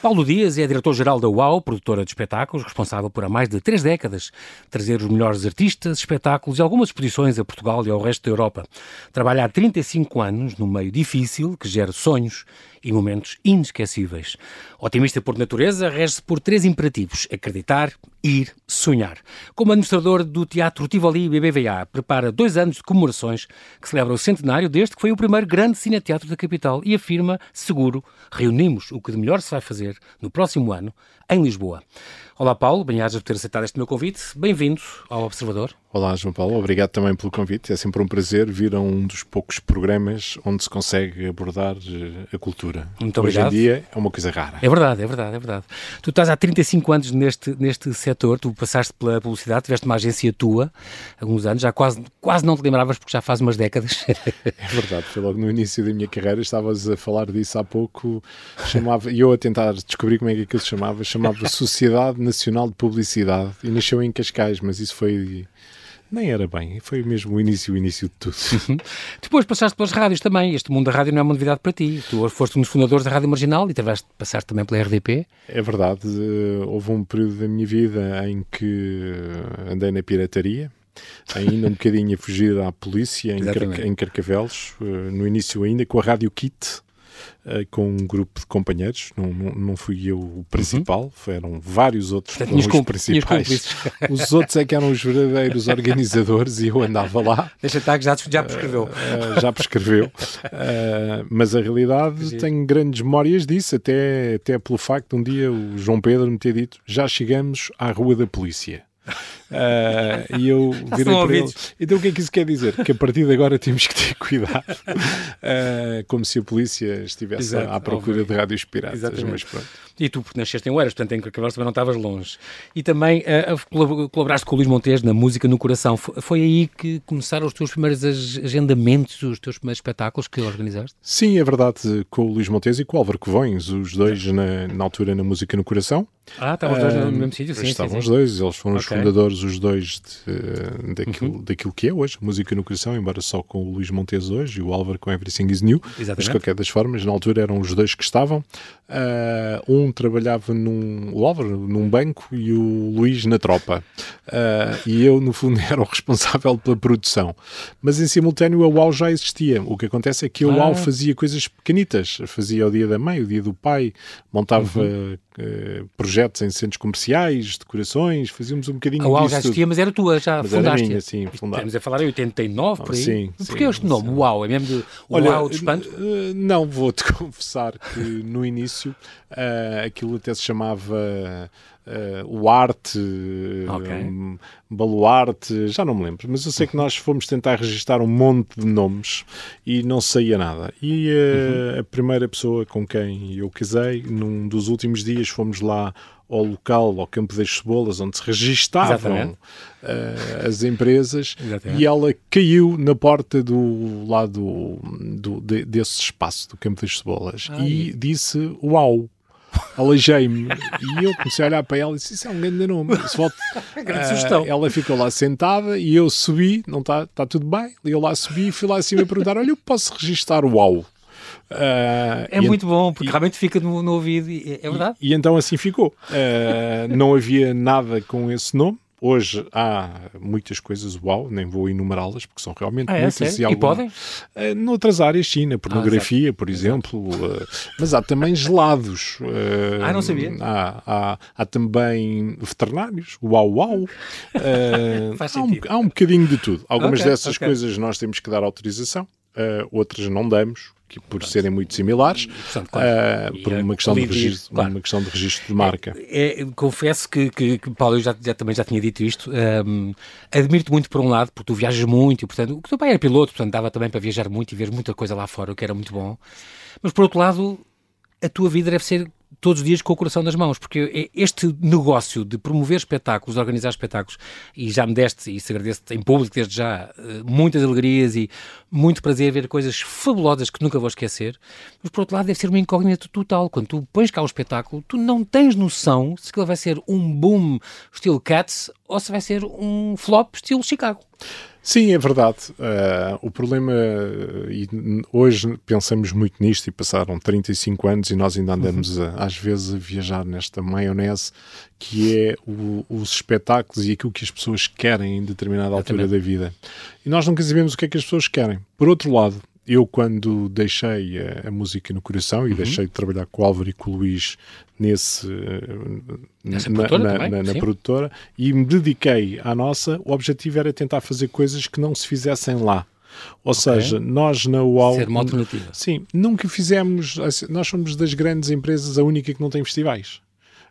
Paulo Dias é diretor-geral da UAU, produtora de espetáculos, responsável por há mais de três décadas trazer os melhores artistas, espetáculos e algumas exposições a Portugal e ao resto da Europa. Trabalha há 35 anos num meio difícil que gera sonhos e momentos inesquecíveis. Otimista por natureza, rege-se por três imperativos: acreditar, ir, sonhar. Como administrador do Teatro Tivoli BBVA, prepara dois anos de comemorações que celebra o centenário deste que foi o primeiro grande cineteatro da capital e afirma, seguro, reunimos o que de melhor se vai fazer no próximo ano em Lisboa. Olá Paulo, bem-ajas por ter aceitado este meu convite. Bem-vindo ao Observador. Olá João Paulo, obrigado também pelo convite. É sempre um prazer vir a um dos poucos programas onde se consegue abordar eh, a cultura. Muito obrigado. Hoje em dia é uma coisa rara. É verdade, é verdade, é verdade. Tu estás há 35 anos neste, neste setor, tu passaste pela publicidade, tiveste uma agência tua há alguns anos, já quase, quase não te lembravas porque já faz umas décadas. É verdade, foi logo no início da minha carreira, estavas a falar disso há pouco, chamava, e eu a tentar descobrir como é que aquilo se chamava, chamava Sociedade Nacional de Publicidade e nasceu em Cascais, mas isso foi nem era bem, foi mesmo o início, o início de tudo. Uhum. Depois passaste pelas rádios também, este mundo da rádio não é uma novidade para ti. Tu foste um dos fundadores da Rádio Marginal e tiveste, passaste também pela RDP. É verdade, eh, houve um período da minha vida em que andei na pirataria, ainda um bocadinho a fugir à polícia em, Car em Carcavelos, eh, no início ainda com a Rádio Kit, uh, com um grupo de companheiros, não, não, não fui eu o principal, uhum. foram vários outros foram os principais. Os outros é que eram os verdadeiros organizadores e eu andava lá. Deixa estar que já, já prescreveu. Uh, já prescreveu. Mas a realidade tenho grandes memórias disso, até, até pelo facto de um dia o João Pedro me ter dito já chegamos à Rua da Polícia. Uh, e eu virei para ele. Então o que é que isso quer dizer? Que a partir de agora temos que ter cuidado. Uh, como se a polícia estivesse Exato, à procura óbvio. de rádios piratas. Exatamente. Mas pronto. E tu, porque nasceste em Oeiras, portanto em Carcavelos também não estavas longe. E também uh, colaboraste com o Luís Montes na Música no Coração. Foi aí que começaram os teus primeiros agendamentos, os teus primeiros espetáculos que organizaste? Sim, é verdade, com o Luís Montes e com o Álvaro Covões, os dois na, na altura na Música no Coração. Ah, estavam os dois no mesmo sítio, sim. Estavam sim, os dois, eles foram okay. os fundadores, os dois, de, daquilo, uhum. daquilo que é hoje, Música no Coração, embora só com o Luís Montes hoje e o Álvaro com Everything is New. Exatamente. Mas de qualquer das formas, na altura eram os dois que estavam. Uh, um trabalhava num, o Álvaro num banco e o Luís na tropa. Uh, e eu, no fundo, era o responsável pela produção. Mas em simultâneo a UAU já existia. O que acontece é que a UAU ah. fazia coisas pequenitas. Fazia o dia da mãe, o dia do pai, montava uhum. uh, projetos em centros comerciais, decorações, fazíamos um bocadinho A UAU já existia, mas era tua, já mas fundaste. Era minha, sim, fundada. Estamos a falar em 89, por aí. Sim, Porquê sim, este nome, UAU? É mesmo de UAU de espanto? Uh, não, vou-te confessar que no início uh, aquilo até se chamava uh, o arte, okay. um, baluarte, já não me lembro, mas eu sei que nós fomos tentar registrar um monte de nomes e não saía nada. E uh, uhum. a primeira pessoa com quem eu casei, num dos últimos dias, fomos lá ao local, ao Campo das Cebolas, onde se registavam uh, as empresas, Exatamente. e ela caiu na porta do lado do, de, desse espaço do Campo das Cebolas Ai. e disse: Uau! Aleijei-me e eu comecei a olhar para ela e disse: Isso é um grande nome. Volta, grande uh, sugestão. Ela ficou lá sentada e eu subi, não está tá tudo bem. E eu lá subi e fui lá acima perguntar: Olha, eu posso registrar o UAU? Uh, é muito bom, porque e, realmente fica no, no ouvido, e, é verdade. E, e, então assim ficou. Uh, não havia nada com esse nome. Hoje há muitas coisas, uau, nem vou enumerá-las porque são realmente ah, é, muitas. E, alguma, e podem? Uh, noutras áreas, sim, na pornografia, ah, por exemplo, uh, mas há também gelados. Uh, ah, não sabia. Há, há, há também veterinários, uau, uau. Faz há, um, há um bocadinho de tudo. Algumas okay, dessas okay. coisas nós temos que dar autorização, outras não damos, que por serem muito similares, portanto, claro, uh, por uma questão, de registro, claro. uma questão de registro de marca. É, é, confesso que, que, que, Paulo, eu já, já, também já tinha dito isto, um, admiro-te muito por um lado, porque tu viajas muito, e portanto, o teu pai era piloto, portanto dava também para viajar muito e ver muita coisa lá fora, o que era muito bom, mas por outro lado, a tua vida deve ser todos os dias com o coração nas mãos, porque este negócio de promover espetáculos, organizar espetáculos, e já me deste, e isso agradeço em público desde já, eh, muitas alegrias e muito prazer ver coisas fabulosas que nunca vou esquecer, mas por outro lado deve ser uma incógnita total. Quando tu pões cá o espetáculo, tu não tens noção se ele vai ser um boom estilo Cats ou se vai ser um flop estilo Chicago. Sim, é verdade. Uh, o problema, e hoje pensamos muito nisto e passaram 35 anos e nós ainda andamos uhum. a, às vezes a viajar nesta maionese que é o, os espetáculos e aquilo que as pessoas querem em determinada altura da vida. E nós nunca sabemos o que é que as pessoas querem. Por outro lado, eu quando deixei a, a, música no coração e uhum. deixei de trabalhar com o Álvaro e com o Luís nesse na, produtora, na, na, na produtora e me dediquei à nossa, o objetivo era tentar fazer coisas que não se fizessem lá. Ou okay. seja, nós na UAU. Ser uma alternativa. Sim, nunca fizemos. Assim, nós somos das grandes empresas a única que não tem festivais.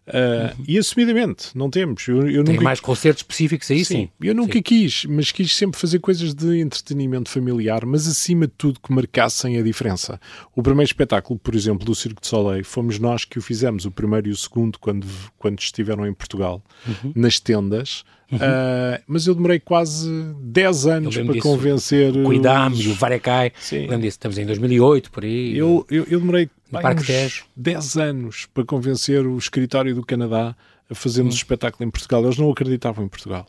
Uh, uhum. E assumidamente, não temos. Eu, eu Tem nunca... mais concertos específicos aí, sim. sim. Eu nunca sim. quis, mas quis sempre fazer coisas de entretenimento familiar, mas acima de tudo que marcassem a diferença. O primeiro espetáculo, por exemplo, do Circo de Soleil, fomos nós que o fizemos, o primeiro e o segundo, quando, quando estiveram em Portugal, uhum. nas tendas. Uhum. Uh, mas eu demorei quase 10 anos para disso. convencer. Cuidámos, os... o Varecai. Lembro disso, estamos em 2008, por aí. Eu, eu, eu demorei uns 10 anos para convencer o escritório do Canadá a fazermos um espetáculo em Portugal. Eles não acreditavam em Portugal.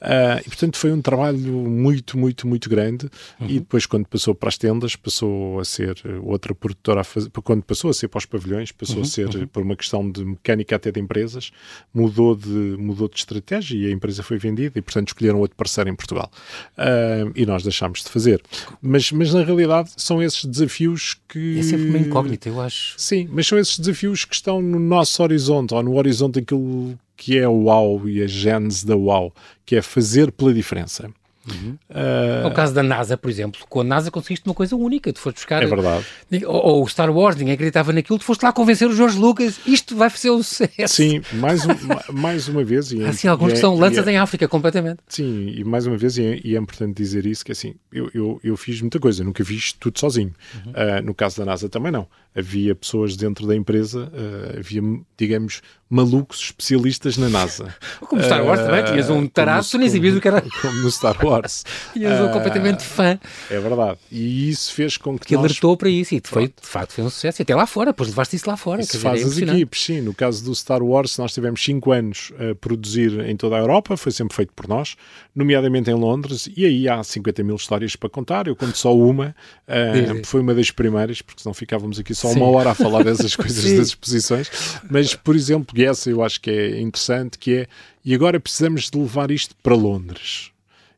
Uh, e portanto foi um trabalho muito, muito, muito grande. Uhum. E depois, quando passou para as tendas, passou a ser outra produtora. A fazer, quando passou a ser para os pavilhões, passou uhum. a ser uhum. por uma questão de mecânica até de empresas, mudou de, mudou de estratégia e a empresa foi vendida. E portanto escolheram outro parceiro em Portugal. Uh, e nós deixámos de fazer. Mas, mas na realidade são esses desafios que. É sempre uma incógnita, eu acho. Sim, mas são esses desafios que estão no nosso horizonte ou no horizonte daquilo que é o UAU e a gênese da UAU, que é fazer pela diferença. Uhum. Uh... No caso da NASA, por exemplo, com a NASA conseguiste uma coisa única, tu foste buscar. É verdade. Ou, o Star Wars, ninguém acreditava naquilo, tu foste lá convencer o George Lucas, isto vai ser um sucesso. Sim, mais, um, mais uma vez. E, Há sim alguns é, que são lanças é, em África, completamente. Sim, e mais uma vez, e é, e é importante dizer isso: que assim, eu, eu, eu, fiz muita coisa, nunca fiz tudo sozinho. Uhum. Uh, no caso da NASA também não. Havia pessoas dentro da empresa, uh, havia, digamos, malucos especialistas na NASA. Como Star Wars uh, também, tinhas um tarado, tu nem sabias o que era. Como no Star Wars. tinhas um uh, completamente fã. É verdade. E isso fez com que. Que nós... alertou para isso e foi, de facto foi um sucesso. E até lá fora, depois levaste isso lá fora. Isso faz é as equipes, sim. No caso do Star Wars, nós tivemos 5 anos a produzir em toda a Europa, foi sempre feito por nós, nomeadamente em Londres, e aí há 50 mil histórias para contar. Eu conto só uma, uh, foi uma das primeiras, porque senão ficávamos aqui só sim. uma hora a falar dessas coisas das exposições. Mas, por exemplo, e essa eu acho que é interessante, que é, e agora precisamos de levar isto para Londres.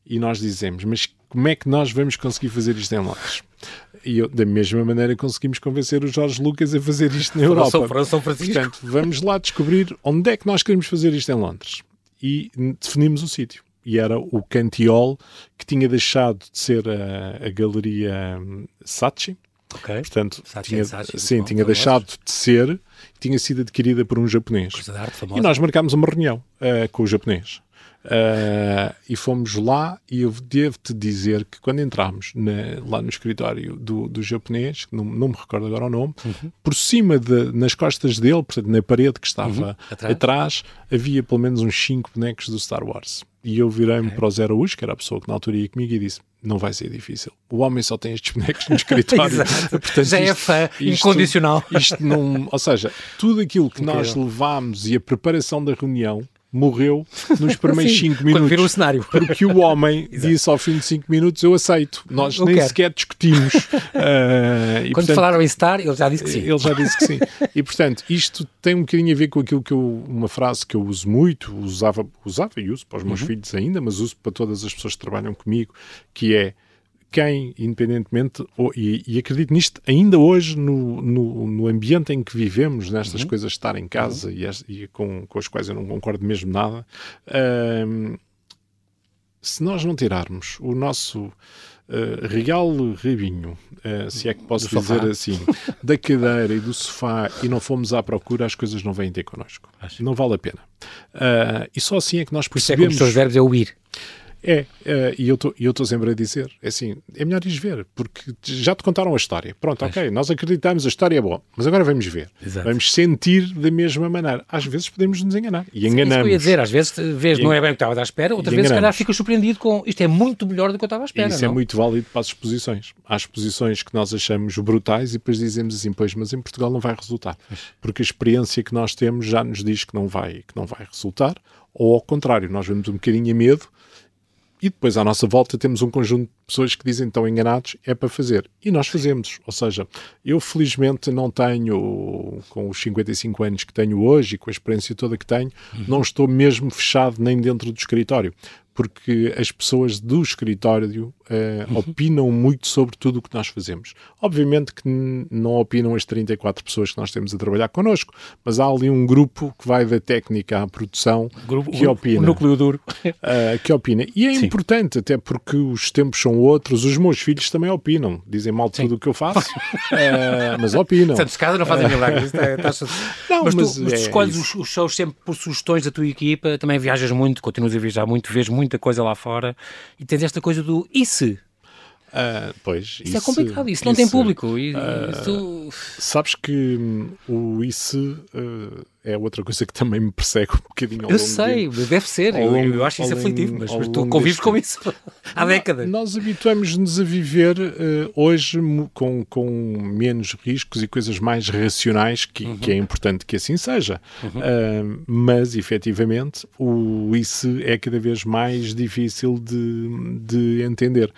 E nós dizemos, mas como é que nós vamos conseguir fazer isto em Londres? E eu, da mesma maneira conseguimos convencer o Jorge Lucas a fazer isto na Europa. São Francisco. Portanto, vamos lá descobrir onde é que nós queremos fazer isto em Londres. E definimos o sítio. E era o Cantiol, que tinha deixado de ser a, a galeria hum, Saatchi, Okay. Portanto, tinha, Sachi, sim, bom, tinha deixado de ser, tinha sido adquirida por um japonês. Arte, e nós marcámos uma reunião uh, com o japonês. Uh, e fomos lá e eu devo-te dizer que quando entramos na, lá no escritório do, do japonês, não, não, me recordo agora o nome, uhum. por cima de, nas costas dele, portanto na parede que estava uhum. atrás. atrás. havia pelo menos uns 5 bonecos do Star Wars. E eu virei-me okay. para o Zé Araújo, que era a pessoa que na altura ia comigo, e disse: Não vai ser difícil. O homem só tem estes bonecos no escritório. Portanto, Já é fã incondicional. Isto não, ou seja, tudo aquilo que Incrível. nós levámos e a preparação da reunião morreu nos primeiros 5 minutos. Quando virou o cenário. Porque o homem disse ao fim de 5 minutos: Eu aceito. Nós eu nem quero. sequer discutimos. uh, Quando portanto, falaram em estar, ele já disse que sim. Ele já disse que sim. e portanto, isto tem um bocadinho a ver com aquilo que eu, uma frase que eu uso muito, usava, usava e uso para os meus uhum. filhos ainda, mas uso para todas as pessoas que trabalham comigo, que é quem, independentemente, ou, e, e, acredito nisto ainda hoje, no, no, no, ambiente em que vivemos, nestas uhum. coisas de estar em casa uhum. e, e, com, com as quais eu não concordo mesmo nada, uh, se nós não tirarmos o nosso uh, real rabinho, uh, se é que posso do dizer sofá. assim, da cadeira e do sofá e não fomos à procura, as coisas não vêm ter connosco. Acho. Não vale a pena. Uh, e só assim é que nós percebemos... Por isso é que os verbos é o ir. É, é e eu estou sempre a dizer, é assim, é melhor ir ver, porque já te contaram a história. Pronto, ok, nós acreditamos, a história é boa, mas agora vamos ver. Exato. Vamos sentir da mesma maneira. Às vezes podemos nos enganar. E enganamos. Sim, isso que eu ia dizer, às vezes vês, não é bem o que estava à espera, outras vezes, se calhar, ficas surpreendido com isto é muito melhor do que eu estava à espera. E isso é não? é muito válido para as exposições. Há exposições que nós achamos brutais e depois dizemos assim, pois, mas em Portugal não vai resultar. Porque a experiência que nós temos já nos diz que não vai, que não vai resultar, ou ao contrário, nós vemos um bocadinho a medo E depois, à nossa volta, temos um conjunto de pessoas que dizem que estão enganados, é para fazer. E nós fazemos. Ou seja, eu felizmente não tenho, com os 55 anos que tenho hoje e com a experiência toda que tenho, uhum. não estou mesmo fechado nem dentro do escritório porque as pessoas do escritório uh, opinam muito sobre tudo o que nós fazemos. Obviamente que não opinam as 34 pessoas que nós temos a trabalhar connosco, mas há ali um grupo que vai da técnica à produção grupo, que opina. O núcleo duro. Uh, que opina. E é Sim. importante, até porque os tempos são outros, os meus filhos também opinam. Dizem mal de tudo o que eu faço, uh, mas opinam. Santos Casa não fazem milagres. É, não, mas, mas, tu, mas tu é escolhes os, os shows sempre por sugestões da tua equipa, também viajas muito, continuas a viajar muito, vês muito muita coisa lá fora e tens esta coisa do e se? Uh, pois, isso, isso, é complicado, isso, isso não tem público. E, uh, isso... Sabes que hum, o isso uh, é outra coisa que também me persegue um bocadinho ao Eu sei, de, deve ser, longo, eu, eu, acho isso aflitivo, mas, mas tu convives com isso há décadas. Nós habituamos-nos a viver hoje com, com menos riscos e coisas mais racionais, que, uhum. que é importante que assim seja. Uhum. mas, efetivamente, o isso é cada vez mais difícil de, de entender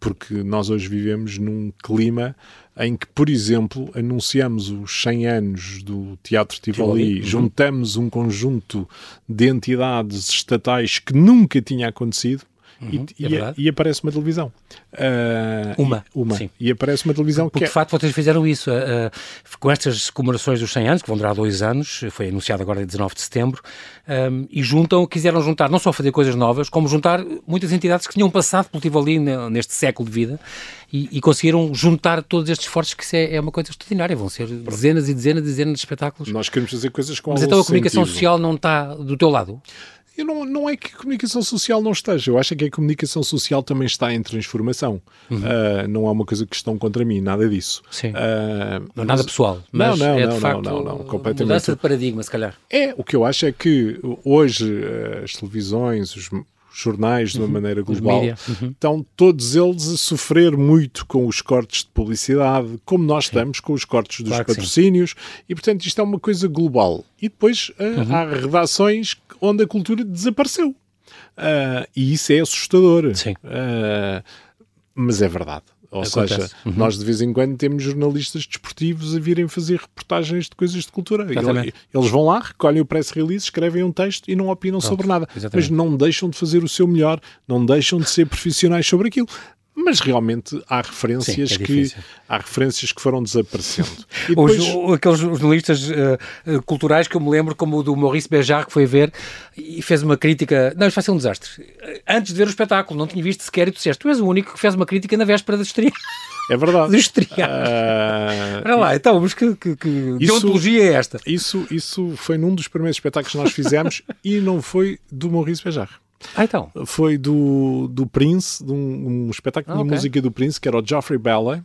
porque nós hoje vivemos num clima em que, por exemplo, anunciamos os 100 anos do Teatro Tivoli, uhum. juntamos um conjunto de entidades estatais que nunca tinha acontecido Uhum, e, é e, e, aparece uma televisão. Uh, uma. E, uma. Sim. E aparece uma televisão Porque, que. É... de facto, vocês fizeram isso. Uh, com estas comemorações dos 100 anos, que vão durar dois anos, foi anunciado agora em 19 de setembro, um, e juntam, quiseram juntar, não só fazer coisas novas, como juntar muitas entidades que tinham passado pelo Tivoli neste século de vida e, conseguiram juntar todos estes esforços, que isso é, é, uma coisa extraordinária. Vão ser dezenas e dezenas e dezenas de espetáculos. Nós queremos fazer coisas com Mas então a comunicação sentido. social não está do teu lado? Eu não, não é que a comunicação social não esteja, eu acho que a comunicação social também está em transformação. Uhum. Uh, não é uma coisa que estão contra mim, nada disso. Sim. Uh, não é nada pessoal, mas não, não, é de não, facto não, não, não, completamente. mudança de paradigma, se calhar. É, o que eu acho é que hoje as televisões, os jornais de uma uhum. maneira global, uhum. estão todos eles a sofrer muito com os cortes de publicidade, como nós sim. estamos com os cortes dos claro patrocínios, e portanto isto é uma coisa global. E depois uh, uhum. há redações onde a cultura desapareceu. Uh, e isso é assustador. Sim. Uh, mas é verdade. Ou Acontece. seja, uhum. nós de vez em quando temos jornalistas desportivos a virem fazer reportagens de coisas de cultura. Exatamente. Eles vão lá, recolhem o press release, escrevem um texto e não opinam Pronto. sobre nada. Exatamente. Mas não deixam de fazer o seu melhor, não deixam de ser profissionais sobre aquilo mas realmente há referências Sim, é que há referências que foram desaparecendo. E depois... Os, aqueles jornalistas uh, culturais que eu me lembro, como o do Maurice Bejar, que foi ver e fez uma crítica. Não, isto vai ser um desastre. Antes de ver o espetáculo, não tinha visto sequer e tu disseste, tu és o único que fez uma crítica na véspera da estreia. É verdade. Do estrear. Uh, Para lá, então, mas que, que, que isso, ontologia é esta? Isso, isso foi num dos primeiros espetáculos que nós fizemos e não foi do Maurice Bejar. Ah, então. Foi do, do Prince, de um, um espetáculo ah, de okay. música do Prince, que era o Geoffrey Ballet,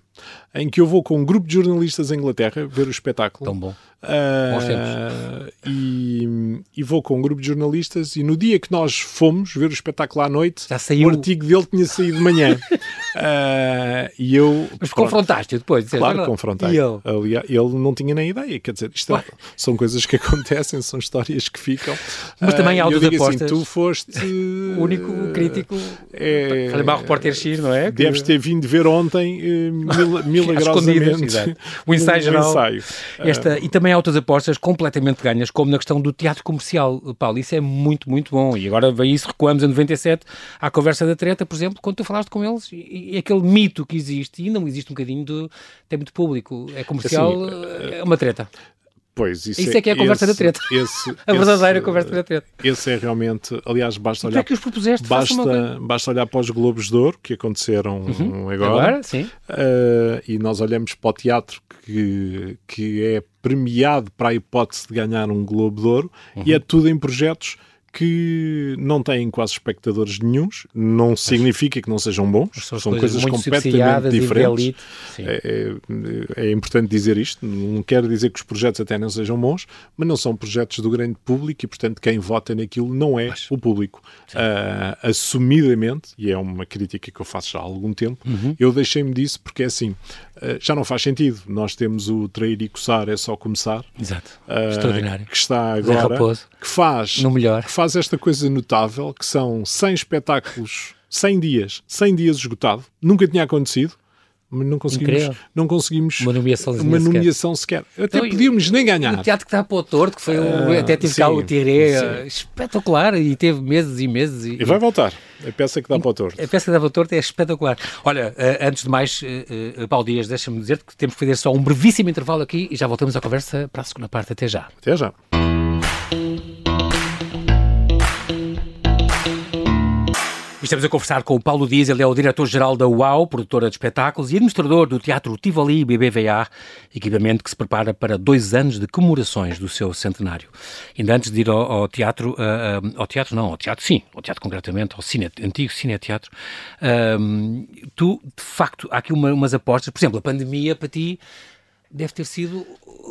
em que eu vou com um grupo de jornalistas em Inglaterra ver o espetáculo. Tão bom. Uh, e, e, vou com um grupo de jornalistas e no dia que nós fomos ver o espetáculo à noite, o artigo dele tinha saído de manhã. uh, e eu... Mas confrontaste-o depois? Claro, não, confrontei. E ele? Ele não tinha nem ideia. Quer dizer, isto é, são coisas que acontecem, são histórias que ficam. Mas uh, também há outras assim, apostas. Assim, tu foste... o único crítico... É, Falei mal repórter X, não é? Deves ter vindo ver ontem eh, mil, milagrosamente o ensaio geral. Ensaio. Esta, e também há outras apostas completamente ganhas, como na questão do teatro comercial, Paulo. Isso é muito, muito bom. E agora vem isso, recuamos em 97 à conversa da treta, por exemplo, quando tu falaste com eles, e, e aquele mito que existe, e não existe um bocadinho de tem muito público, é comercial, assim, é uma treta. Pois, isso, isso é, é, que é a conversa esse, da treta. Esse, a verdadeira esse, conversa da treta. Esse é realmente, aliás, basta olhar. é que os propuseste? Basta, basta olhar para os Globos de Ouro que aconteceram uhum. agora. Agora, sim. Uh, e nós olhamos para o teatro que, que é premiado para a hipótese de ganhar um Globo de Ouro uhum. e é tudo em projetos que não têm quase espectadores nenhums, não significa que não sejam bons, são, são coisas, coisas completamente diferentes. É, é, é, importante dizer isto, não quero dizer que os projetos até não sejam bons, mas não são projetos do grande público e, portanto, quem vota naquilo não é mas, o público. Uh, assumidamente, e é uma crítica que eu faço já há algum tempo, uhum. eu deixei-me disso porque é assim, uh, já não faz sentido. Nós temos o Trair e Coçar, é só começar. Exato. Uh, Extraordinário. Que está agora, que faz, no melhor. que faz esta coisa notável, que são 100 espetáculos 100 dias, 100 dias esgotado, nunca tinha acontecido mas não conseguimos, não conseguimos uma nomeação, uma nomeação sequer. sequer. Até então, podíamos nem ganhar. O teatro que está para o torto, que foi o, uh, até sim, cá o Tiré, espetacular, e teve meses e meses. E, e vai voltar. A peça que dá para o torto. A peça que dá para o torto é espetacular. Olha, uh, antes de mais, uh, Paulo Dias, deixa-me dizer que temos que fazer só um brevíssimo intervalo aqui e já voltamos à conversa para a segunda parte. Até já. Até já. Estamos a conversar com o Paulo Dias, ele é o diretor-geral da UAU, produtora de espetáculos e administrador do Teatro Tivoli BBVA, equipamento que se prepara para dois anos de comemorações do seu centenário. Ainda antes de ir ao, ao teatro, uh, ao teatro não, ao teatro sim, ao teatro concretamente, ao cine, antigo cineteatro, uh, tu, de facto, há aqui uma, umas apostas, por exemplo, a pandemia para ti deve ter sido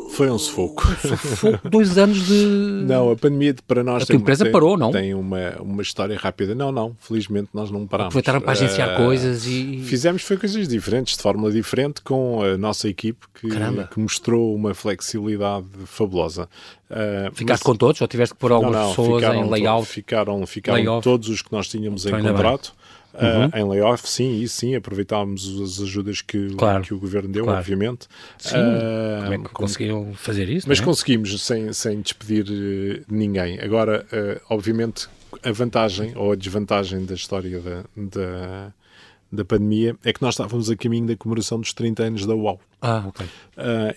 foi um sufoco. Um sufoco, dois anos de. Não, a pandemia para nós. A tua empresa tem, parou, não? Tem uma, uma história rápida. Não, não, felizmente nós não parámos. Aproveitaram para agenciar uh, coisas e. Fizemos foi coisas diferentes, de forma diferente, com a nossa equipe que, que mostrou uma flexibilidade fabulosa. Uh, Ficaste mas... com todos ou tiveste que pôr algumas não, não, pessoas em layout? Ficaram, ficaram todos os que nós tínhamos então, em contrato. Bem. Uhum. Uh, em layoff, sim, e sim, aproveitámos as ajudas que, claro. que o governo deu, claro. obviamente. Sim, uh, como é que conseguiram fazer isso? Mas é? conseguimos, sem, sem despedir uh, ninguém. Agora, obviamente, a vantagem ou a desvantagem da história da, da, da, pandemia é que nós estávamos a caminho da comemoração dos 30 anos da UAU. Ah, ok.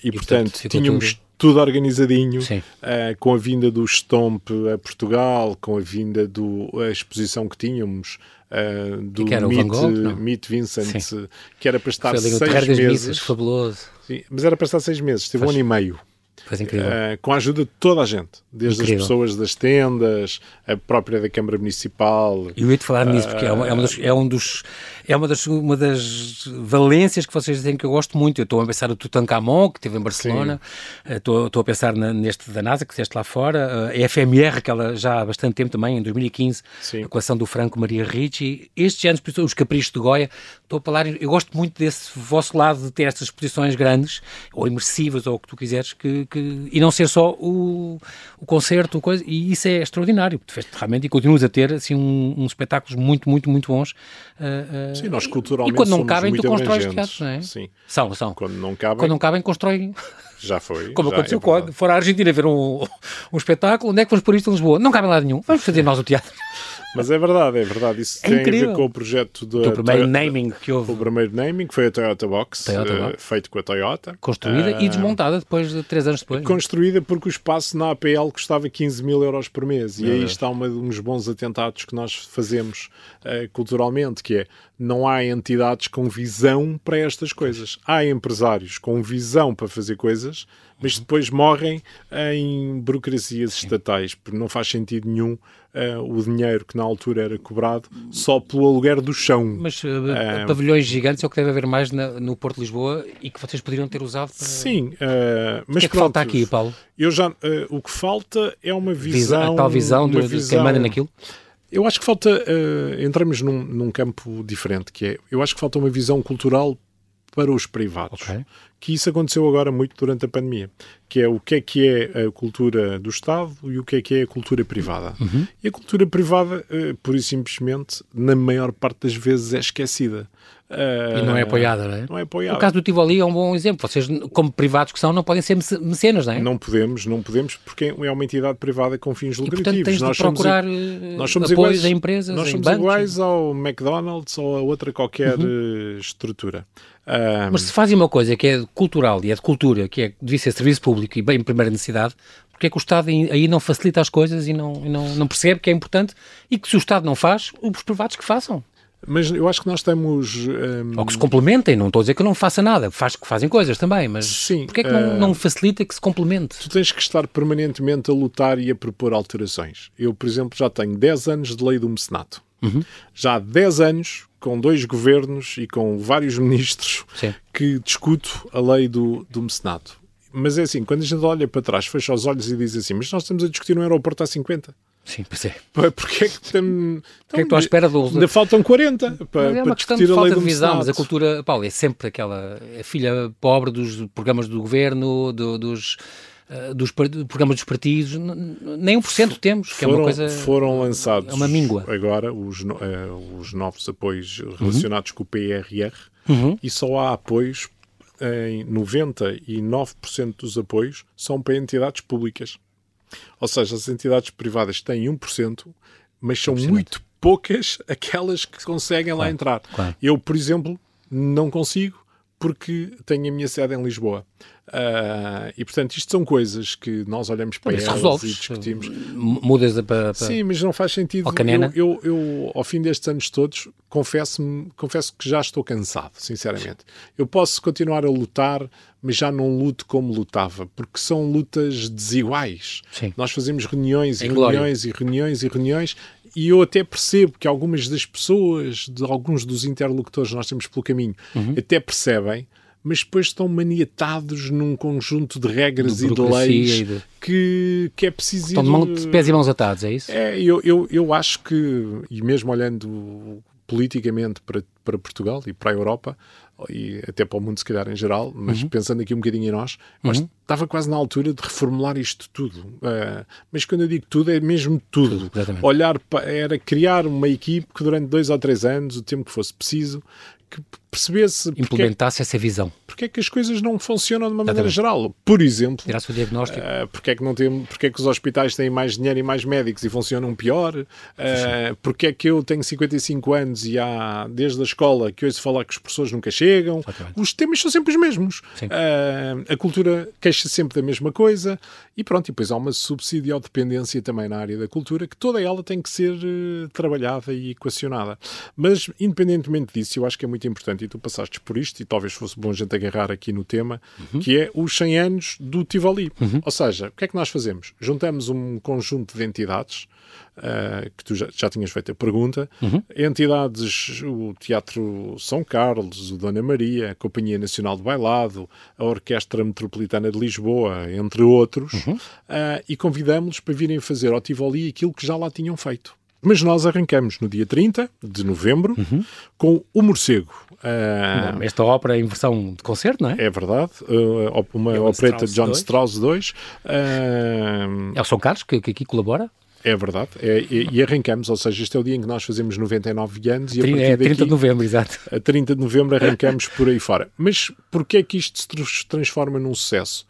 e, e, portanto, portanto tínhamos tudo organizadinho, uh, com a vinda do Stomp a Portugal, com a vinda da exposição que tínhamos uh, do que Meet, Gogh, Meet Vincent, Sim. que era para estar seis meses. Missas, fabuloso. Sim, mas era para estar seis meses, teve um ano e meio. Foi incrível. Uh, com a ajuda de toda a gente, desde incrível. as pessoas das tendas, a própria da Câmara Municipal. E eu ia-te falar nisso, porque é, uma, é, dos, é um dos é uma das, uma das valências que vocês têm que eu gosto muito. Eu estou a pensar no Tutankhamon, que esteve em Barcelona, eh, estou, estou a pensar na, neste da NASA, que fizeste lá fora, eh, a FMR, que ela já há bastante tempo também, em 2015, Sim. a coleção do Franco Maria Ricci. Estes anos, os Caprichos de Goya, estou a falar, eu gosto muito desse vosso lado de ter estas exposições grandes, ou imersivas, ou o que tu quiseres, que, que, e não ser só o, o concerto, coisa, e isso é extraordinário, tu fez realmente e continuas a ter assim, um, uns espetáculos muito, muito, muito bons. Uh, uh, Sim, nós culturalmente E quando não cabem, tu constróis teatros, não é? Sim. São, são. Quando não cabem... Quando não cabem, constroem... Já foi. Como já aconteceu é quando for à Argentina ver um, um espetáculo, onde é que vamos por isto em Lisboa? Não cabe em lado nenhum. Vamos fazer nós o teatro. Mas é verdade, é verdade. Isso é tem incrível. a ver com o projeto do primeiro Toyota, naming que houve. O primeiro naming foi a Toyota Box, Toyota uh, feito com a Toyota. Construída uh, e desmontada depois de três anos depois. Construída porque o espaço na APL custava 15 mil euros por mês. Meu e aí Deus. está uma, uns bons atentados que nós fazemos uh, culturalmente, que é não há entidades com visão para estas coisas. Há empresários com visão para fazer coisas, mas depois morrem em burocracias estatais, porque não faz sentido nenhum uh, o dinheiro que na altura era cobrado só pelo aluguer do chão. Mas uh, uh, pavilhões gigantes é o que deve haver mais na, no Porto de Lisboa e que vocês poderiam ter usado para... Sim, mas o que é que pronto, falta aqui, Paulo? Eu já, o que falta é uma visão... a tal visão, de, visão... quem manda naquilo? Eu acho que falta, entramos num, num, campo diferente, que é, eu acho que falta uma visão cultural para os privados. Okay. Que isso aconteceu agora muito durante a pandemia, que é o que é que é a cultura do Estado e o que é que é a cultura privada. Uhum. E a cultura privada, uh, pura e simplesmente, na maior parte das vezes é esquecida. E não é apoiada, não é? Não é apoiada. O caso do Tivoli é um bom exemplo. Vocês, como privados que são, não podem ser mecenas, não é? Não podemos, não podemos, porque é uma entidade privada com fins lucrativos. E, portanto, tens nós de procurar eh, nós somos iguais, a empresas, Nós somos bancos, iguais ao McDonald's ou a outra qualquer uhum. Eh, estrutura. Um... Mas se fazem uma coisa que é cultural e é de cultura, que é, devia ser serviço público e bem primeira necessidade, porque é que o Estado aí não facilita as coisas e não, e não, não percebe que é importante e que se o Estado não faz, os privados que façam. Mas eu acho que nós estamos. Um... Ou que se complementem, não estou a dizer que não faça nada, faz, que fazem coisas também, mas Sim, porquê é que uh... não, não, facilita que se complemente? Tu tens que estar permanentemente a lutar e a propor alterações. Eu, por exemplo, já tenho 10 anos de lei do mecenato. Uhum. Já há 10 anos, com dois governos e com vários ministros, Sim. que discuto a lei do, do mecenato. Mas é assim, quando a gente olha para trás, fecha os olhos e diz assim, mas nós estamos a discutir um aeroporto há 50. Sim, pois é. Porque é que, tem, então, que, é que à espera do... Ainda faltam 40 para, é uma questão de falta de visão, mas a cultura, Paulo, é sempre aquela a filha pobre dos programas do governo, do, dos dos programas dos partidos, nem um por cento temos, que foram, é uma coisa... Foram lançados é uma míngua. agora os, uh, os novos apoios relacionados uhum. com o PRR uhum. e só há apoios em 99% dos apoios são para entidades públicas. Ou seja, as entidades privadas têm 1%, mas são muito poucas aquelas que conseguem claro, lá entrar. Claro. Eu, por exemplo, não consigo porque tenho a minha sede em Lisboa. Uh, e portanto, isto são coisas que nós olhamos para elas resolves. e discutimos. Mudas para, para. Sim, mas não faz sentido. Eu, eu, eu, ao fim destes anos todos, confesso, confesso que já estou cansado, sinceramente. Eu posso continuar a lutar, mas já não luto como lutava, porque são lutas desiguais. Sim. Nós fazemos reuniões e reuniões e reuniões e reuniões e eu até percebo que algumas das pessoas, de alguns dos interlocutores que nós temos pelo caminho, uhum. até percebem, mas depois estão maniatados num conjunto de regras de e de leis de... Que, que é preciso estão de, mão, de pés e mãos atados, é isso? É, eu, eu, eu acho que, e mesmo olhando politicamente para, para Portugal e para a Europa, e até para o mundo, se calhar, em geral, mas uhum. pensando aqui um bocadinho em nós, uhum. estava quase na altura de reformular isto tudo. Uh, mas quando eu digo tudo, é mesmo tudo. tudo Olhar para, era criar uma equipe que durante dois ou três anos, o tempo que fosse preciso, que percebesse... Implementasse essa visão. Porque é que as coisas não funcionam de uma maneira geral? Por exemplo... Tirar-se o diagnóstico. Uh, porque, é que não tem, porque é que os hospitais têm mais dinheiro e mais médicos e funcionam pior? Uh, porque é que eu tenho 55 anos e há, desde a escola, que ouço falar que os professores nunca chegam? Exatamente. Os temas são sempre os mesmos. Uh, a cultura queixa sempre da mesma coisa e pronto, e depois há uma subsidiodependência também na área da cultura que toda ela tem que ser uh, trabalhada e equacionada. Mas, independentemente disso, eu acho que é muito importante, e tu passaste por isto, e talvez fosse bom a gente agarrar aqui no tema, uhum. que é os 100 anos do Tivoli. Uhum. Ou seja, o que é que nós fazemos? Juntamos um conjunto de entidades, uh, que tu já, já, tinhas feito a pergunta, uhum. entidades, o Teatro São Carlos, o Dona Maria, a Companhia Nacional de Bailado, a Orquestra Metropolitana de Lisboa, entre outros, uh, e convidamos-los para virem fazer ao Tivoli aquilo que já lá tinham feito. Mas nós arrancamos no dia 30 de novembro uhum. com O Morcego. Uh, esta ópera é em versão de concerto, não é? É verdade. Uh, uma é opereta de John Strauss II. Uh, é o São Carlos que, que aqui colabora? É verdade. É, e, e, arrancamos, ou seja, este é o dia em que nós fazemos 99 anos e a partir é 30 daqui, de novembro, exato. A 30 de novembro arrancamos por aí fora. Mas porquê é que isto se transforma num sucesso?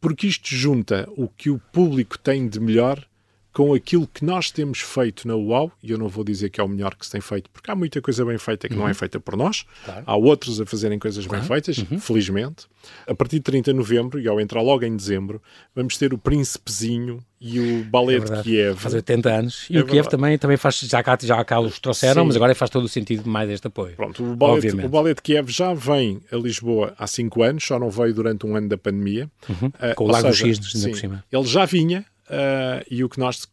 Porque isto junta o que o público tem de melhor com aquilo que nós temos feito na UAU, e eu não vou dizer que é o melhor que se tem feito, porque há muita coisa bem feita que uhum. não é uhum. feita por nós, claro. há outros a fazerem coisas claro. bem feitas, uhum. felizmente. A partir de 30 de novembro, e ao entrar logo em dezembro, vamos ter o Príncipezinho e o Ballet é de Kiev. Faz 80 anos. E é o Kiev também, também faz, já cá, já cá os trouxeram, Sim. mas agora faz todo o sentido mais este apoio. Pronto, o ballet, o ballet de Kiev já vem a Lisboa há 5 anos, só não veio durante um ano da pandemia. Uhum. Uh, Com o Lago seja, Cisnes, ainda por cima. Ele já vinha, Uh, e o que nós,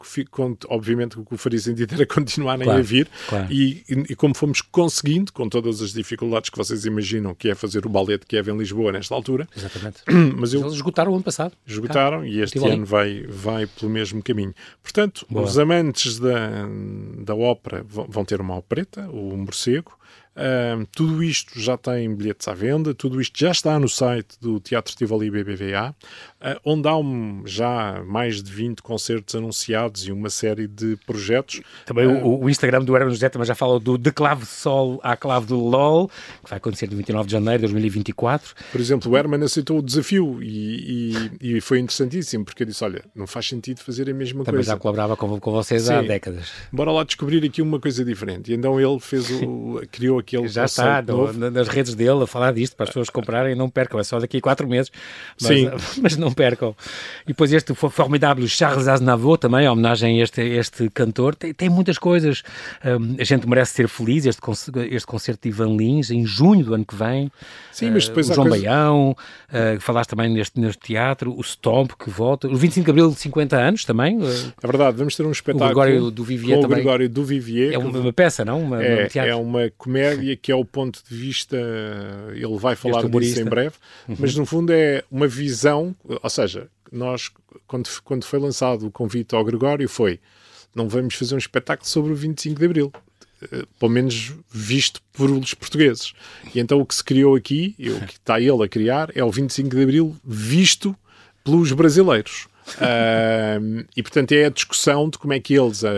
obviamente, o que faria sentido era continuar claro, a vir. Claro. E, e, como fomos conseguindo, com todas as dificuldades que vocês imaginam, que é fazer o ballet que é em Lisboa nesta altura. Exatamente. Mas eu, Eles esgotaram o ano passado. Esgotaram Cá. e este ano vai, vai pelo mesmo caminho. Portanto, Boa. os amantes da, da ópera vão, vão ter uma opereta, o Morcego. Uh, tudo isto já tem bilhetes à venda, tudo isto já está no site do Teatro Tivoli BBVA, uh, onde há um, já mais de 20 concertos anunciados e uma série de projetos. Também uh, o, o, Instagram do Herman José também já fala do De Clave Sol à Clave do LOL, que vai acontecer no 29 de janeiro de 2024. Por exemplo, o Herman aceitou o desafio e, e, e, foi interessantíssimo, porque disse, olha, não faz sentido fazer a mesma também coisa. Também já colaborava com, com vocês Sim. há décadas. Bora lá descobrir aqui uma coisa diferente. E então ele fez o, criou aquele Já está no, nas redes dele a falar disto para as pessoas comprarem não percam, é só daqui a quatro meses, mas, Sim. mas não percam. E depois este formidável Charles Aznavour também, a homenagem a este, este cantor, tem, tem muitas coisas. Um, a gente merece ser feliz, este, este concerto de Ivan Lins, em junho do ano que vem. Sim, mas depois uh, o João coisa... Baião, uh, falaste também neste, neste teatro, o Stomp que volta, o 25 de Abril de 50 anos também. Uh, é verdade, vamos ter um espetáculo. O Gregório do Vivier também. O Gregório do Vivier. É uma, uma peça, não? Uma, é, um é uma comédia que é o ponto de vista, ele vai falar disso em breve, uhum. mas no fundo é uma visão, ou seja, nós, quando, quando foi lançado o convite ao Gregório, foi não vamos fazer um espetáculo sobre o 25 de Abril. Eh, pelo menos visto por os portugueses. E então o que se criou aqui, e o que está ele a criar, é o 25 de Abril visto pelos brasileiros. Uh, e portanto é a discussão de como é que eles, a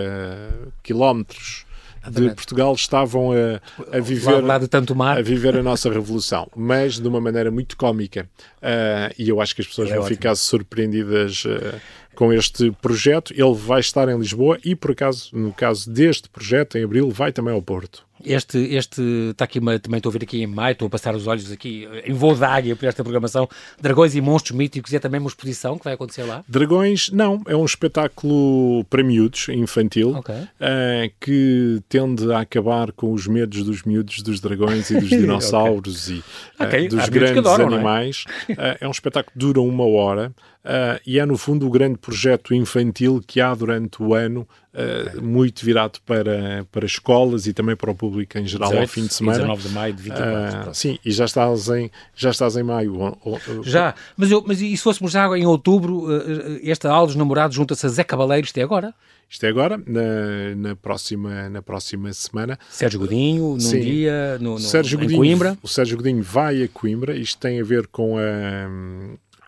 quilómetros de Portugal, estavam a, a viver lá, tanto mar. a viver a nossa revolução, mas de uma maneira muito cómica. Uh, e eu acho que as pessoas é vão ótimo. ficar surpreendidas. Uh, com este projeto. Ele vai estar em Lisboa e, por acaso, no caso deste projeto, em abril, vai também ao Porto. Este, este está aqui, uma, também estou a ver aqui em maio, estou a passar os olhos aqui em voo de águia por esta programação. Dragões e Monstros Míticos, é também uma exposição que vai acontecer lá? Dragões, não, é um espetáculo para miúdos, infantil, okay. uh, que tende a acabar com os medos dos miúdos dos dragões e dos dinossauros okay. e uh, okay. dos grandes adoram, é? animais. É? Uh, é um espetáculo que dura uma hora. Uh, e é, no fundo, o grande projeto infantil que há durante o ano, uh, muito virado para, para escolas e também para o público em geral 18, ao fim de semana. 19 de maio de 24. Uh, sim, e já estás em, já estás em maio. Já, mas, eu, mas e se fôssemos já em outubro, esta aula dos namorados junta-se a Zé Cabaleiro, isto é agora? Isto é agora, na, na, próxima, na próxima semana. Sérgio Godinho, num Sim. dia, no, no, Sérgio em Godinho, Coimbra. O Sérgio Godinho vai a Coimbra, isto tem a ver com a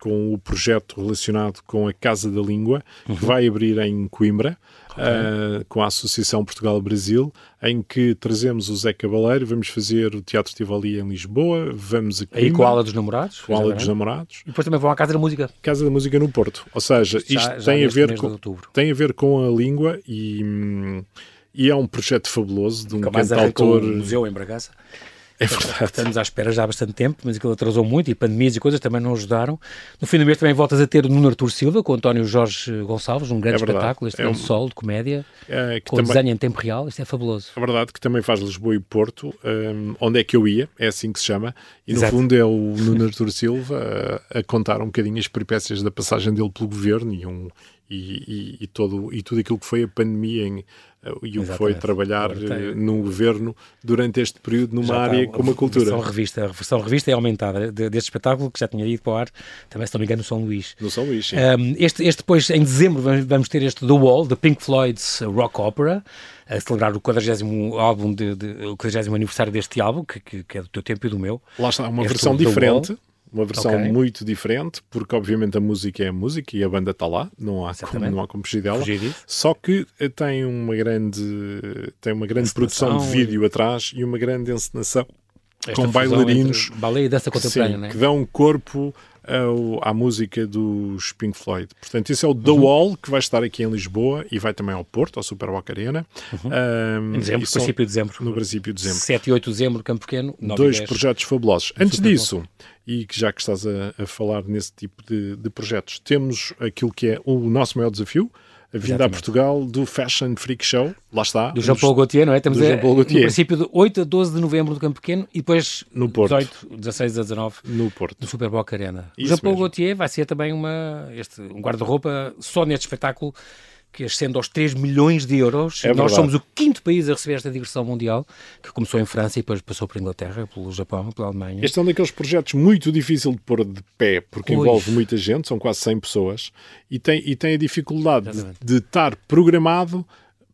com o projeto relacionado com a Casa da Língua, uhum. que vai abrir em Coimbra, okay. uh, com a Associação Portugal-Brasil, em que trazemos o Zé Cabaleiro, vamos fazer o Teatro Tivoli em Lisboa, vamos a Coimbra. Aí com a Aula dos Namorados. Com a Aula dos Namorados. E depois também vão à Casa da Música. Casa da Música no Porto. Ou seja, isto já, já tem, a ver com, tem a ver com a língua e... Hum, e é um projeto fabuloso de um cantautor. Um museu em Bragança. É verdade. Estamos à espera já há bastante tempo, mas aquilo atrasou muito e pandemias e coisas também não ajudaram. No fim do mês também voltas a ter o Nuno Artur Silva com o António Jorge Gonçalves, um grande é espetáculo, este é um sol de comédia, é, com também, desenho em tempo real, isto é fabuloso. É verdade que também faz Lisboa e Porto, um, onde é que eu ia, é assim que se chama, e no Exato. fundo é o Nuno Artur Silva a, a, contar um bocadinho as peripécias da passagem dele pelo governo e um, e, e, e, todo, e tudo aquilo que foi a pandemia em, e o que foi trabalhar uh, num governo durante este período numa área como a cultura. A versão revista, a versão revista é aumentada deste espetáculo que já tinha ido para o ar, também se não me engano no São Luís. No São Luís, sim. Um, este, este depois, em dezembro, vamos ter este The Wall, The Pink Floyd's Rock Opera, a celebrar o 40 álbum, de, de, o 40 aniversário deste álbum, que, que, que, é do teu tempo e do meu. Lá está, uma este versão diferente uma versão okay. muito diferente, porque obviamente a música é a música e a banda está lá, não há como, não há como fugir dela. Só que eh, tem uma grande, tem uma grande produção de vídeo atrás e uma grande encenação Esta com bailarinos balé e dança contemporânea, sim, né? que dão corpo à música dos Pink Floyd. Portanto, esse é o The uhum. Wall, que vai estar aqui em Lisboa e vai também ao Porto, ao Super Boca Arena. Uhum. Um, em dezembro, princípio de dezembro. No princípio de dezembro. 7 e 8 de dezembro, Campo Pequeno. Dois projetos fabulosos. Antes disso, e que já que estás a, a falar nesse tipo de, de projetos, temos aquilo que é o nosso maior desafio, a vinda Exatamente. a Portugal do Fashion Freak Show, lá está. Do Jean-Paul Gaultier, não é? Temos a, no princípio de 8 a 12 de novembro do Campo Pequeno e depois no Porto. 18, 16 a 19 no Porto. do Super Boca Arena. o Jean-Paul Gaultier vai ser também uma, este, um guarda-roupa só neste espetáculo que ascende aos 3 milhões de euros. É Nós verdade. somos o quinto país a receber esta digressão mundial, que começou em França e depois passou por Inglaterra, pelo Japão, pela Alemanha. Este é um daqueles projetos muito difícil de pôr de pé, porque pois. envolve muita gente, são quase 100 pessoas, e tem, e tem a dificuldade de, de estar programado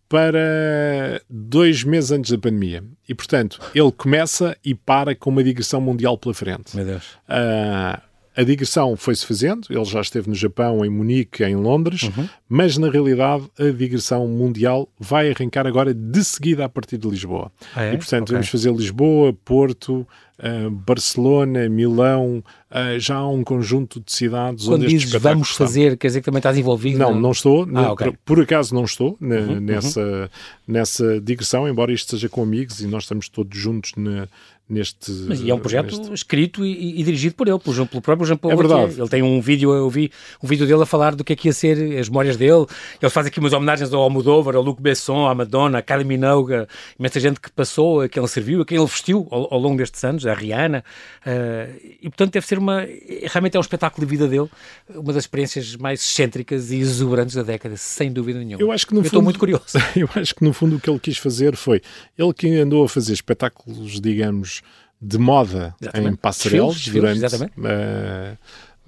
para dois meses antes da pandemia. E, portanto, ele começa e para com uma digressão mundial pela frente. Meu Deus. Uh, a digressão foi-se fazendo, ele já esteve no Japão, em Munique, em Londres, uhum. mas na realidade a digressão mundial vai arrancar agora de seguida a partir de Lisboa. Ah, é? E portanto okay. vamos fazer Lisboa, Porto, uh, Barcelona, Milão, uh, já há um conjunto de cidades Quando onde dizes vamos estão. fazer, quer dizer que também estás envolvido? Não, não, não estou. Ah, okay. por, por, acaso não estou na, uhum, nessa, uhum. nessa digressão, embora isto seja com amigos e nós estamos todos juntos na, neste. Mas e é um projeto neste... escrito e, e, dirigido por ele, pelo, pelo próprio Jean Paul É verdade. Ele tem um vídeo, eu vi um vídeo dele a falar do que é que ia ser as memórias dele. Ele faz aqui umas homenagens ao Almodóvar, ao Luc Besson, à Madonna, à Kylie Minogue, imensa gente que passou, a quem ele serviu, a quem ele vestiu ao, ao longo destes anos, a Rihanna. Uh, e portanto deve ser uma. Realmente é um espetáculo de vida dele, uma das experiências mais excêntricas e exuberantes da década, sem dúvida nenhuma. Eu acho que no eu fundo, estou muito curioso. eu acho que no fundo o que ele quis fazer foi. Ele que andou a fazer espetáculos, digamos de moda exatamente. em passarelos durante uh,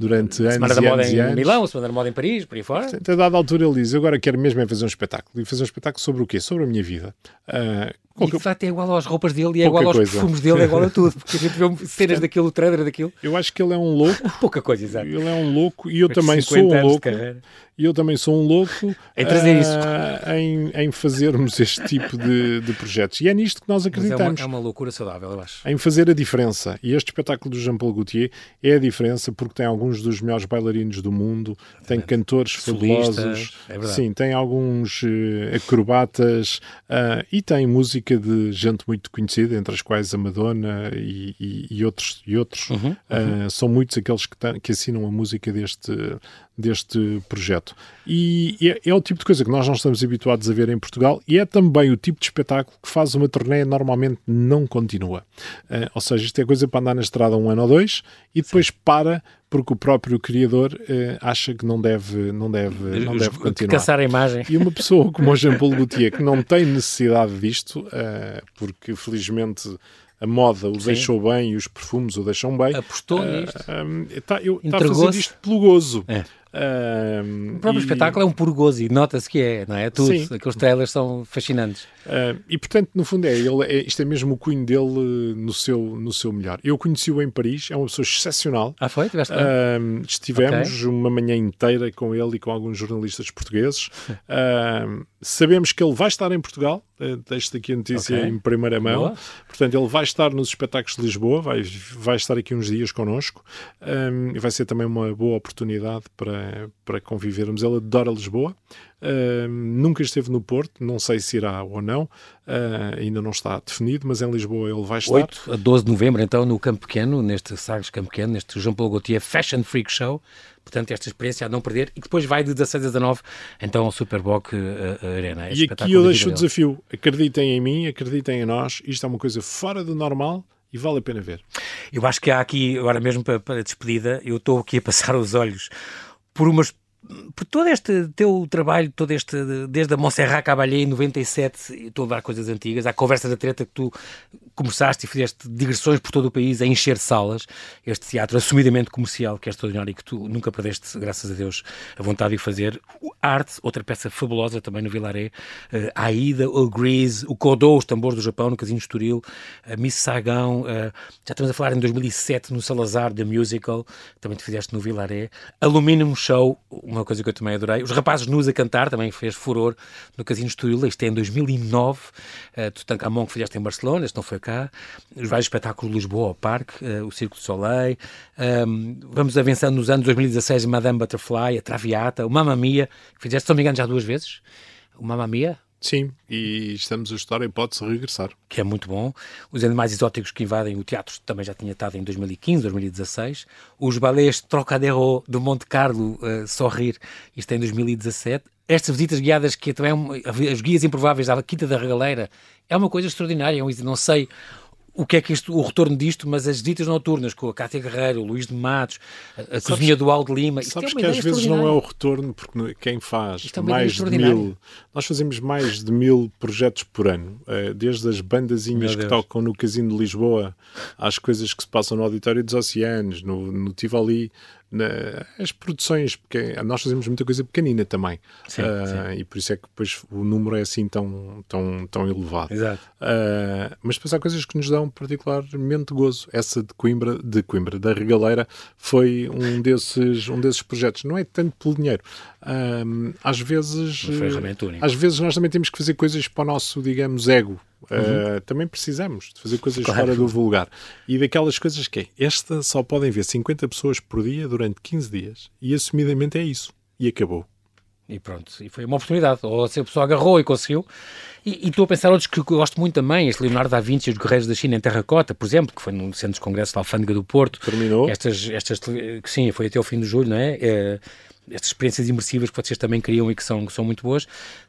durante anos Semana da Moda anos em anos. Milão, Semana da Moda em Paris, por aí fora. Portanto, a dada altura ele diz, agora quero mesmo é fazer um espetáculo. E fazer um espetáculo sobre o quê? Sobre a minha vida. Uh, e de facto é igual às roupas dele e é igual aos coisa. perfumes dele, é igual a tudo. Porque a gente vê cenas daquilo, o trailer daquilo. Eu acho que ele é um louco. Pouca coisa, exato. Ele é um louco e eu de também 50 sou um louco. E eu também sou um louco Em trazer ah, isso. Em, em fazermos este tipo de, de projetos. E é nisto que nós Mas é uma, acreditamos. é uma loucura saudável, eu acho. Em fazer a diferença. E este espetáculo do Jean-Paul Gaultier é a diferença porque tem alguns dos melhores bailarinos do mundo, tem cantores Solistas, fabulosos, é sim, tem alguns eh, acrobatas ah, e tem música de gente muito conhecida, entre as quais a Madonna e, e- e outros. E outros. Uhum, Ah, são muitos aqueles que, que assinam a música deste, deste projeto. E é, é o tipo de coisa que nós não estamos habituados a ver em Portugal e é também o tipo de espetáculo que faz uma turnê normalmente não continua. Ah, ou seja, isto é coisa para andar na estrada um ano ou dois e depois para porque o próprio criador eh, acha que não deve, não deve, não deve continuar. Caçar a imagem. E uma pessoa como o Jean-Paul Gaultier, que não tem necessidade disto, eh, porque felizmente a moda o deixou bem e os perfumes o deixam bem. Apostou eh, nisto. eh, tá, eu, está a fazer isto pelo gozo. É. Eh, O próprio e- espetáculo é um puro gozo e nota-se que é, não é? Tudo. Sim. Aqueles trailers são fascinantes. Uh, e portanto, no fundo, é, ele, é, isto é mesmo o cunho dele no seu, no seu melhor. Eu conheci-o em Paris, é uma pessoa excepcional. Ah, foi? Tiveste? Um, estivemos uma manhã inteira com ele e com alguns jornalistas portugueses. Um, sabemos que ele vai estar em Portugal. Uh, Deixo-te aqui a notícia Ok. em primeira mão. Boa. Portanto, ele vai estar nos espetáculos de Lisboa, vai, vai estar aqui uns dias connosco. Um, e vai ser também uma boa oportunidade para, para convivermos. Ele adora Lisboa. Um, nunca esteve no Porto, não sei se irá ou não, uh, ainda não está definido, mas em Lisboa ele vai estar. 8 a 12 de novembro, então, no Campo Pequeno, neste Sagres Campo Pequeno, neste João Paulo Gaultier Fashion Freak Show. Portanto, esta experiência a não perder. E depois vai de 16 a 19, então, ao Superboc uh, Arena. Este E aqui eu deixo o desafio: acreditem em mim, acreditem em nós. Isto é uma coisa fora do normal e vale a pena ver. Eu acho que há aqui, agora mesmo para, para a despedida, eu estou aqui a passar os olhos por umas por todo este teu trabalho, todo este, desde a Montserrat Caballé em 97, estou a levar coisas antigas, à conversa da treta que tu começaste e fizeste digressões por todo o país a encher salas, este teatro assumidamente comercial que é extraordinário e que tu nunca perdeste, graças a Deus, a vontade de fazer. O Arte, outra peça fabulosa também no Vilaré, eh, a Aida, o Grease, o Kodô, os tambores do Japão, no Casino Estoril, a Miss Sagão, eh, já estamos a falar em 2007 no Salazar, The Musical, também te fizeste no Vilaré, Aluminium Show, uma coisa que eu também adorei, os Rapazes Nus a Cantar, também fez furor no Casino Estoril, isto é em 2009, uh, Tutankhamon que fizeste em Barcelona, este não foi cá, os vários espetáculos de Lisboa ao Parque, uh, o Circo de Soleil, um, vamos avançando nos anos 2016, Madame Butterfly, a Traviata, o Mamma Mia, que fizeste, se não me engano, já duas vezes, o Mamma Mia, Sim, e estamos a estudar a hipótese de regressar. que é muito bom. Os animais exóticos que invadem o teatro também já tinha estado em 2015, 2016. Os balés Trocadero do Monte Carlo, uh, Sorrir, isto é em 2017. Estas visitas guiadas, que também é uma, as guias improváveis à Quinta da Regaleira, é uma coisa extraordinária. É Não sei o que é que isto, o retorno disto, mas as visitas noturnas com a Cátia Guerreiro, o Luís de Matos, a, a cozinha do Aldo Lima, é Sabes que às vezes não é o retorno, porque no- quem faz é mais de mil. Nós fazemos mais de mil projetos por ano, eh, desde as bandazinhas que tocam no Casino de Lisboa às coisas que se passam no Auditório dos Oceanos, no, no Tivoli, as produções, porque nós fazemos muita coisa pequenina também. Sim, Ah, E por isso é que depois o número é assim tão, tão, tão elevado. Exato. Uh, mas depois há coisas que nos dão particularmente gozo. Essa de Coimbra, de Coimbra, da Regaleira, foi um desses, um desses projetos. Não é tanto pelo dinheiro. Um, às vezes, Uma ferramenta única. às vezes nós também temos que fazer coisas para o nosso, digamos, ego. Uh, também precisamos de fazer coisas Claro. fora do vulgar. E daquelas coisas que é, esta só podem ver 50 pessoas por dia durante 15 dias. E assumidamente é isso. E acabou. E pronto, e foi uma oportunidade. Ou se a pessoa agarrou e conseguiu. E, e estou a pensar outros que gosto muito também, este Leonardo da Vinci e os Guerreiros da China em Terracota, por exemplo, que foi no Centro de Congresso da Alfândega do Porto. Terminou. Estas, estas, sim, foi até o fim de julho, não é? Eh, estas experiências imersivas que vocês também criam e que são, que são muito boas.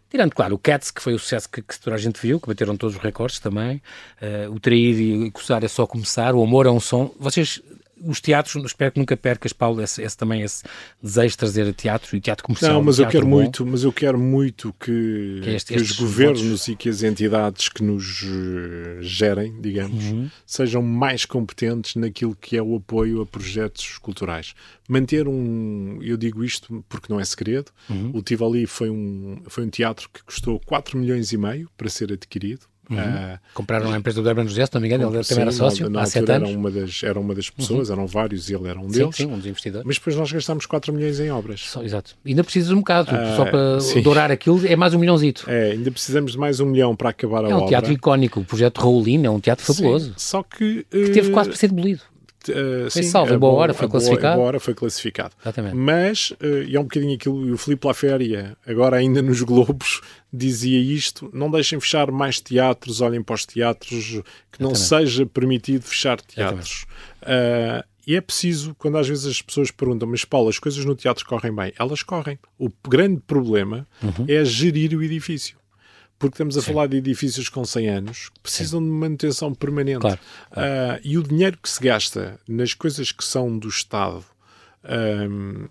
Tirando, claro, o Cats, que foi o sucesso que, que toda a gente viu, que bateram todos os recordes também. Eh, o Trair e Coçar é só começar. O Amor é um som. Vocês os teatros, espero que nunca percas, Paulo, esse, esse também esse desejo de trazer teatro e teatro comercial. Não, mas eu quero bom. muito, mas eu quero muito que, que, este, que os governos votos. e que as entidades que nos eh, gerem, digamos, uhum. sejam mais competentes naquilo que é o apoio a projetos culturais. Manter um, eu digo isto porque não é segredo, uhum. o Tivoli foi um, foi um teatro que custou 4 milhões e meio para ser adquirido Uhum. Uh, Compraram a empresa do Herman José, se não me engano, ele também era sócio na, na há sete anos. Era uma, das, era uma das pessoas, uhum. eram vários e ele era um deles. Sim, um dos investidores. Mas depois nós gastámos 4 milhões em obras. Só, exato. Ainda precisas um bocado, uh, só para sim. dourar aquilo, é mais um milhãozito. É, ainda precisamos de mais um milhão para acabar a obra. É um teatro icónico, o projeto Raulino é um teatro fabuloso. Sim, só que... Uh, que teve quase para ser demolido. Uh, foi sim, salvo, a boa hora foi classificado. Boa hora foi classificado. Exatamente. Mas, uh, e é um bocadinho aquilo, e o Filipe Laféria, agora ainda nos Globos, dizia isto: não deixem fechar mais teatros, olhem para os teatros, que não seja permitido fechar teatros. Uh, e é preciso, quando às vezes as pessoas perguntam, mas Paulo, as coisas no teatro correm bem? Elas correm. O grande problema uhum. é gerir o edifício porque estamos a Sim. falar de edifícios com 100 anos que precisam Sim. de manutenção permanente. Claro, claro. Uh, e o dinheiro que se gasta nas coisas que são do Estado, um,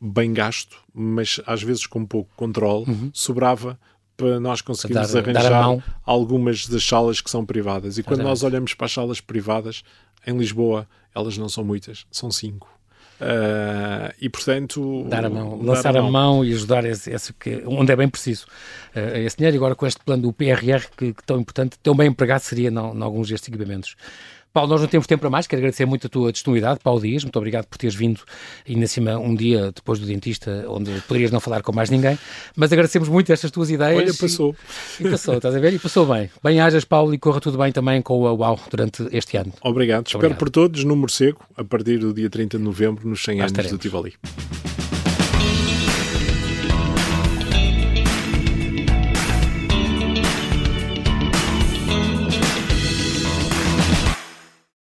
bem gasto, mas às vezes com pouco controle, uhum. sobrava para nós conseguirmos dar, arranjar dar algumas das salas que são privadas. E quando nós olhamos para as salas privadas, em Lisboa, elas não são muitas, são cinco. Uh, e portanto dar a mão, lançar a mão. a mão, e ajudar esse, esse onde é bem preciso uh, esse dinheiro. E agora com este plano do PRR que, que tão importante, tão bem empregado seria em alguns destes equipamentos. Paulo, nós não temos tempo para mais, quero agradecer muito a tua disponibilidade, Paulo Dias, muito obrigado por teres vindo ainda cima um dia depois do dentista, onde poderias não falar com mais ninguém, mas agradecemos muito estas tuas ideias. Olha, passou. E, e passou, estás a ver? E passou bem. Bem-ajas, Paulo, e corra tudo bem também com a UAU durante este ano. Obrigado. Espero por todos no Morcego, a partir do dia 30 de novembro, nos 100 anos do Tivoli.